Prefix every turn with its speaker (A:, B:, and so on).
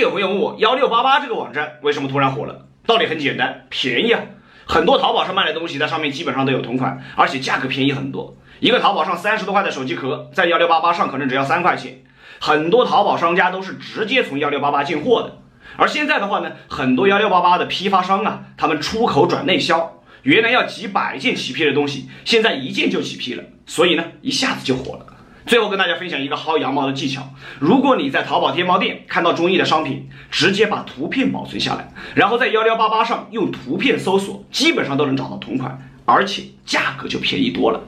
A: 有朋友问我，幺六八八这个网站为什么突然火了？道理很简单，便宜啊！很多淘宝上卖的东西在上面基本上都有同款，而且价格便宜很多。一个淘宝上三十多块的手机壳，在幺六八八上可能只要三块钱。很多淘宝商家都是直接从幺六八八进货的。而现在的话呢，很多幺六八八的批发商啊，他们出口转内销，原来要几百件起批的东西，现在一件就起批了，所以呢，一下子就火了。最后跟大家分享一个薅羊毛的技巧：如果你在淘宝天猫店看到中意的商品，直接把图片保存下来，然后在幺六八八上用图片搜索，基本上都能找到同款，而且价格就便宜多了。